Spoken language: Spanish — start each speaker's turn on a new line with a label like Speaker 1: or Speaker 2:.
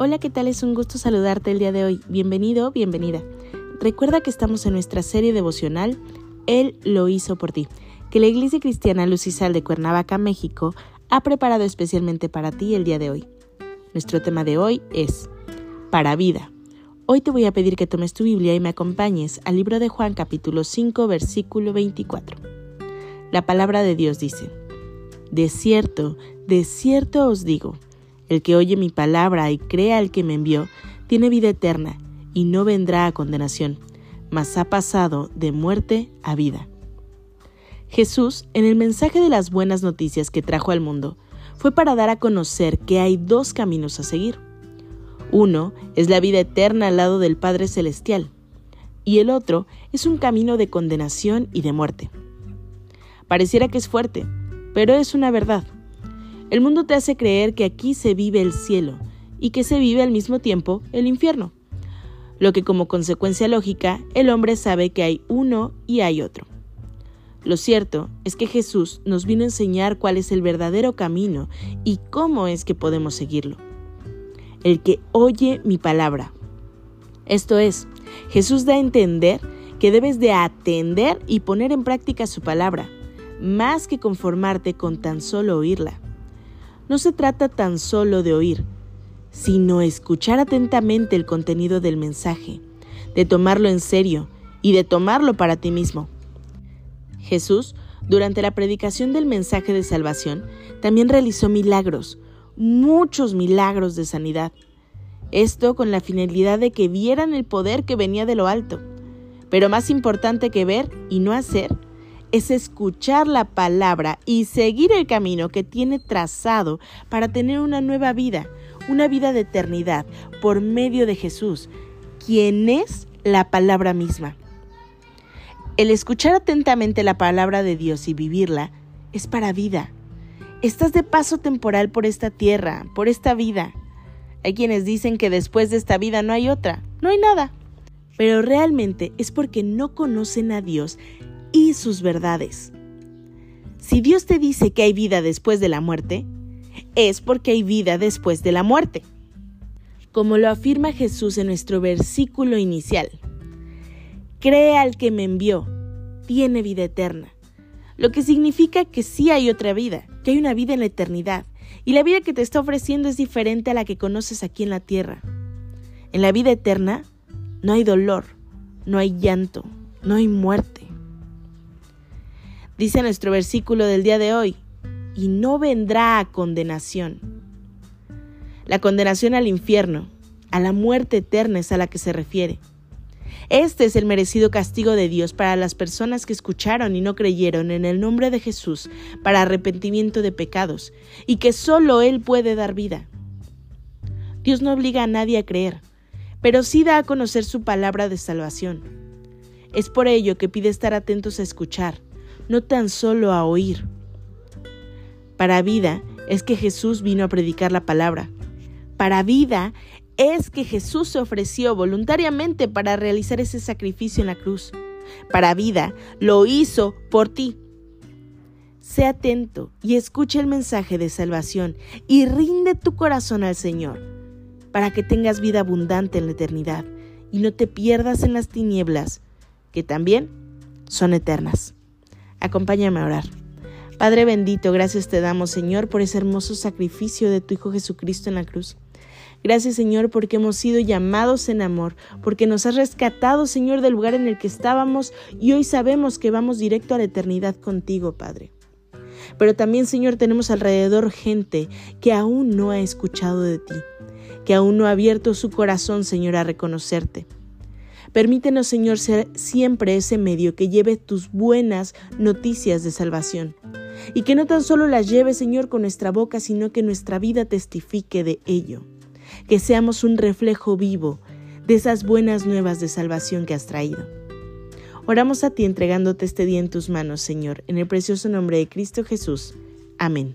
Speaker 1: Hola, ¿qué tal? Es un gusto saludarte el día de hoy. Bienvenido, bienvenida. Recuerda que estamos en nuestra serie devocional Él lo hizo por ti, que la Iglesia Cristiana Lucisal de Cuernavaca, México, ha preparado especialmente para ti el día de hoy. Nuestro tema de hoy es Para vida. Hoy te voy a pedir que tomes tu Biblia y me acompañes al libro de Juan capítulo 5 versículo 24. La palabra de Dios dice, De cierto, de cierto os digo, el que oye mi palabra y crea al que me envió, tiene vida eterna y no vendrá a condenación, mas ha pasado de muerte a vida. Jesús, en el mensaje de las buenas noticias que trajo al mundo, fue para dar a conocer que hay dos caminos a seguir. Uno es la vida eterna al lado del Padre Celestial, y el otro es un camino de condenación y de muerte. Pareciera que es fuerte, pero es una verdad. El mundo te hace creer que aquí se vive el cielo y que se vive al mismo tiempo el infierno, lo que como consecuencia lógica el hombre sabe que hay uno y hay otro. Lo cierto es que Jesús nos vino a enseñar cuál es el verdadero camino y cómo es que podemos seguirlo. El que oye mi palabra. Esto es, Jesús da a entender que debes de atender y poner en práctica su palabra, más que conformarte con tan solo oírla no se trata tan solo de oír, sino escuchar atentamente el contenido del mensaje, de tomarlo en serio y de tomarlo para ti mismo. Jesús, durante la predicación del mensaje de salvación, también realizó milagros, muchos milagros de sanidad. Esto con la finalidad de que vieran el poder que venía de lo alto. Pero más importante que ver y no hacer es escuchar la palabra y seguir el camino que tiene trazado para tener una nueva vida, una vida de eternidad por medio de Jesús, quien es la palabra misma. El escuchar atentamente la palabra de Dios y vivirla es para vida. Estás de paso temporal por esta tierra, por esta vida. Hay quienes dicen que después de esta vida no hay otra, no hay nada. Pero realmente es porque no conocen a Dios y sus verdades. Si Dios te dice que hay vida después de la muerte, es porque hay vida después de la muerte. Como lo afirma Jesús en nuestro versículo inicial. Cree al que me envió, tiene vida eterna. Lo que significa que sí hay otra vida, que hay una vida en la eternidad. Y la vida que te está ofreciendo es diferente a la que conoces aquí en la tierra. En la vida eterna no hay dolor, no hay llanto, no hay muerte. Dice nuestro versículo del día de hoy, y no vendrá a condenación. La condenación al infierno, a la muerte eterna es a la que se refiere. Este es el merecido castigo de Dios para las personas que escucharon y no creyeron en el nombre de Jesús para arrepentimiento de pecados y que solo Él puede dar vida. Dios no obliga a nadie a creer, pero sí da a conocer su palabra de salvación. Es por ello que pide estar atentos a escuchar, no tan solo a oír. Para vida es que Jesús vino a predicar la palabra. Para vida es que Jesús se ofreció voluntariamente para realizar ese sacrificio en la cruz. Para vida lo hizo por ti. Sé atento y escucha el mensaje de salvación y rinde tu corazón al Señor para que tengas vida abundante en la eternidad y no te pierdas en las tinieblas que también son eternas. Acompáñame a orar. Padre bendito, gracias te damos, Señor, por ese hermoso sacrificio de tu Hijo Jesucristo en la cruz. Gracias, Señor, porque hemos sido llamados en amor, porque nos has rescatado, Señor, del lugar en el que estábamos y hoy sabemos que vamos directo a la eternidad contigo, Padre. Pero también, Señor, tenemos alrededor gente que aún no ha escuchado de ti, que aún no ha abierto su corazón, Señor, a reconocerte. Permítenos, Señor, ser siempre ese medio que lleve tus buenas noticias de salvación. Y que no tan solo las lleve, Señor, con nuestra boca, sino que nuestra vida testifique de ello. que seamos un reflejo vivo de esas buenas nuevas de salvación que has traído. Oramos a ti entregándote este día en tus manos, Señor, en el precioso nombre de Cristo Jesús. Amén.